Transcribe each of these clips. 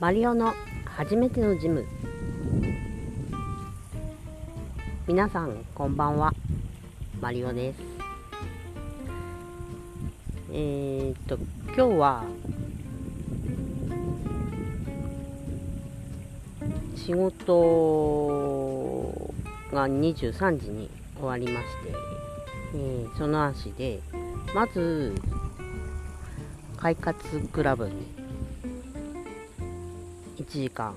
マリオの初めてのジム。皆さんこんばんは。マリオです。えー、っと今日は仕事が23時に終わりまして、えー、その足でまず快活クラブに1時間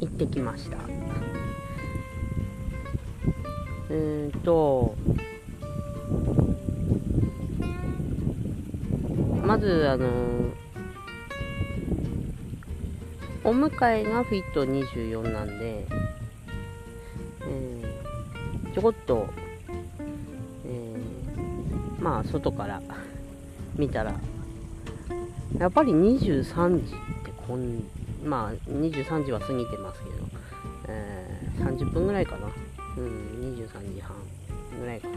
行ってきました。うんとまずあのお迎えがフィット24なんで、えー、ちょこっと、えー、まあ外から見たらやっぱり23時ってこんまあ23時は過ぎてますけど、えー、30分ぐらいかな。うん23時半ぐらいかな。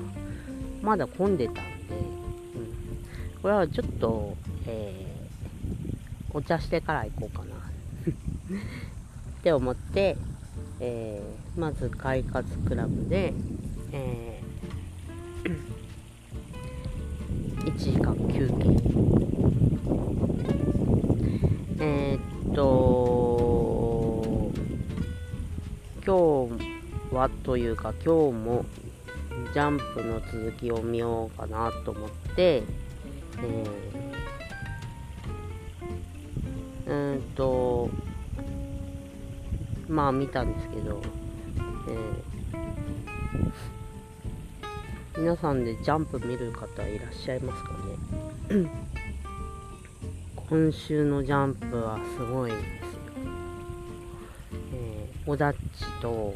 まだ混んでたんで、うん、これはちょっと、えー、お茶してから行こうかな。って思って、えー、まず快活クラブで、えー、1時間休憩。今日はというか今日もジャンプの続きを見ようかなと思って、えー、うんと、まあ見たんですけど、えー、皆さんでジャンプ見る方いらっしゃいますかね？今週のジャンプはすごい。オダッチと、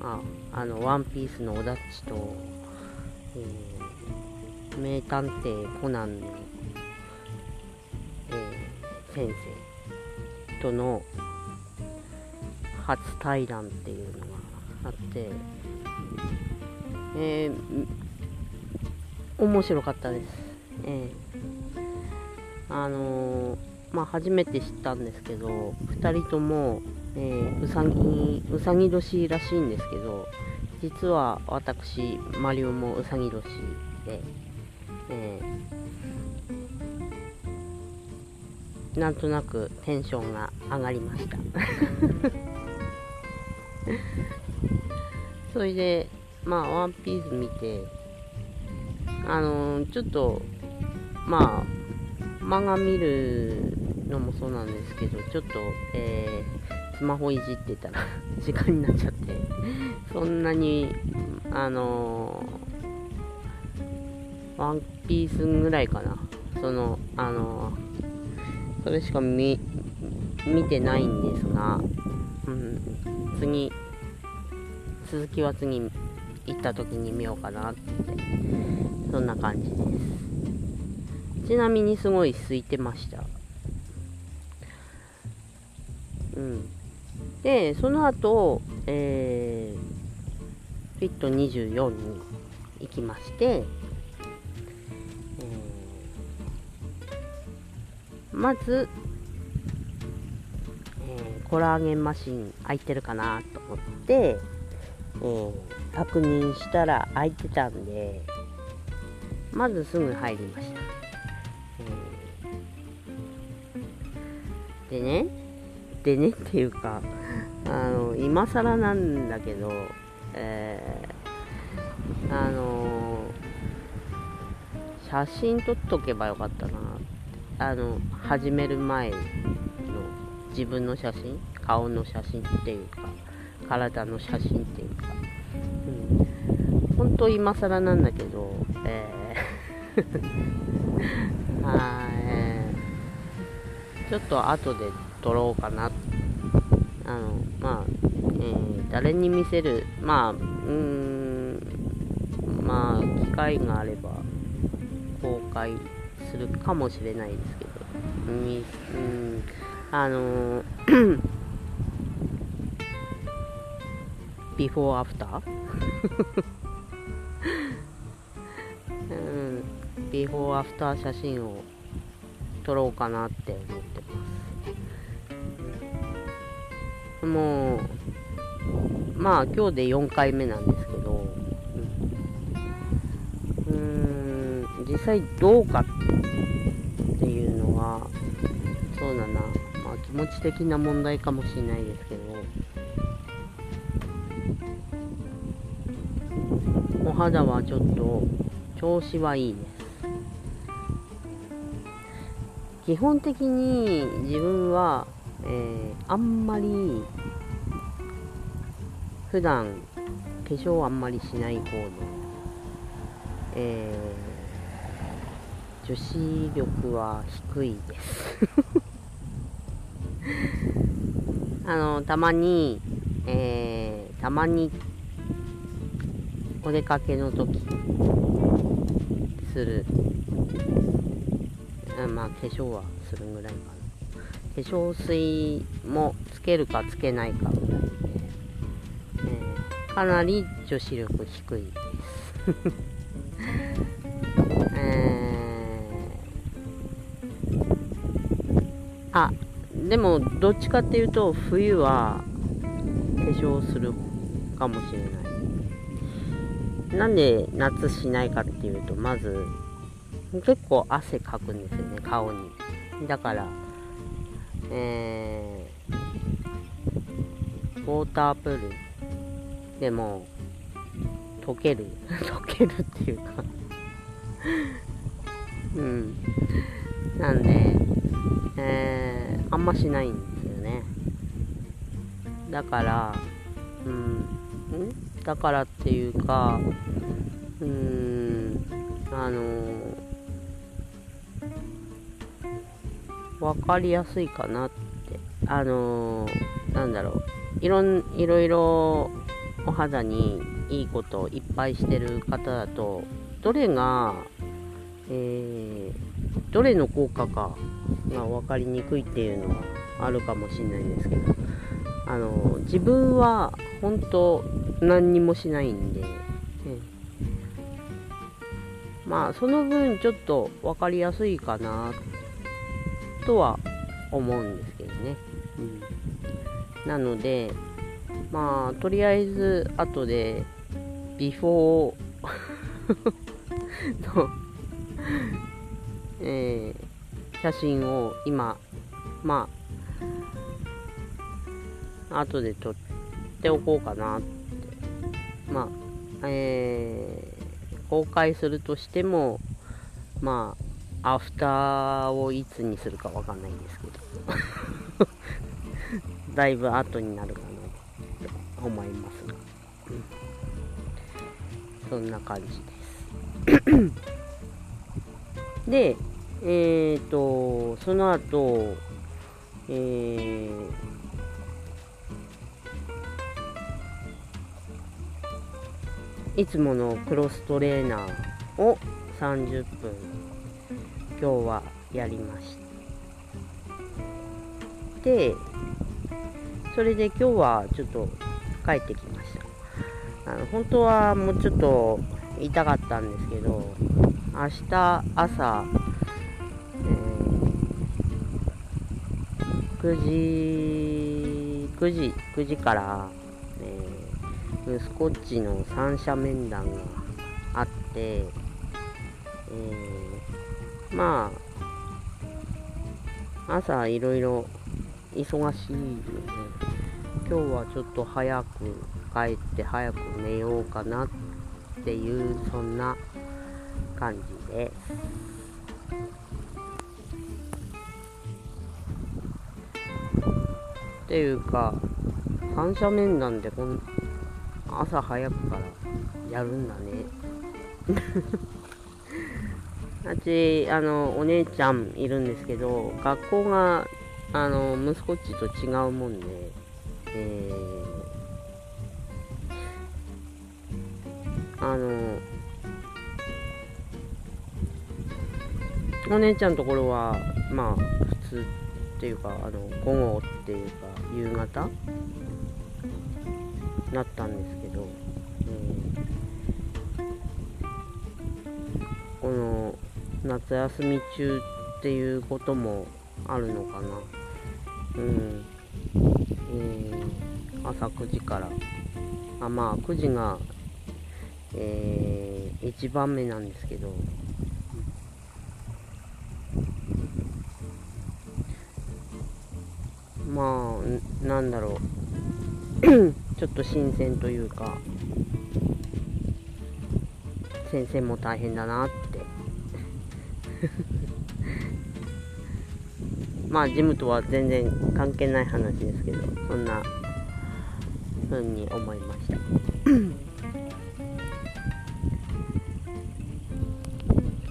あ、あの、ワンピースのオダッチと、えー、名探偵コナンの、えー、先生との初対談っていうのがあって、えー、面白かったです。えーあのー、まあ、初めて知ったんですけど、2人とも、えー、うさぎ、うさぎ年らしいんですけど、実は私、マリオもうさぎ年で、えー、なんとなくテンションが上がりました。それで、まあ、ワンピース見て、あのー、ちょっと、まあ、漫画見るのもそうなんですけど、ちょっと、えー、スマホいじってたら時間になっちゃって、そんなに、あのー、ワンピースぐらいかな。その、あのー、それしか見、見てないんですが、うん、次、続きは次行った時に見ようかなって、そんな感じです。ちなみにすごい空いてました。うん。で、その後、えー、フィット24に行きまして、えー、まず、えー、コラーゲンマシン空いてるかなと思って、えー、確認したら空いてたんで、まずすぐ入りました。でね、でねっていうか、あの、今更なんだけど、えー、あの写真撮っとけばよかったなあの、始める前の自分の写真顔の写真っていうか、体の写真っていうか、うん。本当今更なんだけど、えー はい。ちょっと後で撮ろうかなって。あの、まあ、えー、誰に見せる、まあ、うん、まあ、機会があれば公開するかもしれないですけど、うん、あのビフォーアフターうん、ビフォーアフター写真を撮ろうかなって思もうまあ今日で4回目なんですけどうーん実際どうかっていうのはそうだな、まあ、気持ち的な問題かもしれないですけどお肌はちょっと調子はいいです。基本的に自分は、えー、あんまり普段化粧あんまりしない方で、えー、女子力は低いです。あのたまに、えー、たまにお出かけの時する。まあ化粧はするぐらいかな。化粧水もつけるかつけないか。ぐらいで、えー、かなり女子力低いです。えー、あでもどっちかっていうと冬は化粧するかもしれない。なんで夏しないかっていうとまず結構汗かくんですよね顔に。だからえー、ウォータープール。でも溶ける。溶けるっていうか。うん。なんでえー、あんましないんですよね。だからうん。ん？だからっていうかうん。あの分かりやすいかなって。あのなんだろう。いろんいろいろお肌にいいことをいっぱいしてる方だとどれが、えー、どれの効果かが分かりにくいっていうのはあるかもしれないんですけどあの自分は本当何にもしないんで、まあその分ちょっと分かりやすいかなってとは思うんですけどね、うん、なのでまあとりあえず後でビフォーのえー、写真を今まあ後で撮っておこうかなって。まあ、えー、公開するとしても、まあ、アフターをいつにするかわかんないんですけど、だいぶ後になるかなと思いますが、うん、そんな感じです。で、えっ、ー、と、その後、えーいつものクロストレーナーを30分今日はやりました。でそれで今日はちょっと帰ってきました。あの本当はもうちょっと痛かったんですけど明日朝、えー、9時9時9時からスコッチの三者面談があって、えー、まあ、朝いろいろ忙しいので、今日はちょっと早く帰って早く寝ようかなっていう、そんな感じです。っていうか、三者面談でこん朝早くからやるんだねあっちあのお姉ちゃんいるんですけど学校があの息子っちと違うもんで、えー、あのお姉ちゃんのところはまあ普通っていうかあの午後っていうか夕方なったんですけど、うん、この夏休み中っていうこともあるのかな。うん。えー、朝9時から。あまあ9時が、えー、1番目なんですけど。まあなんだろう。ちょっと新鮮というか。先生も大変だなって まあジムとは全然関係ない話ですけどそんな風に思いました。今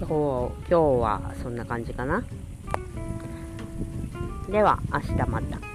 日今日はそんな感じかな。では明日また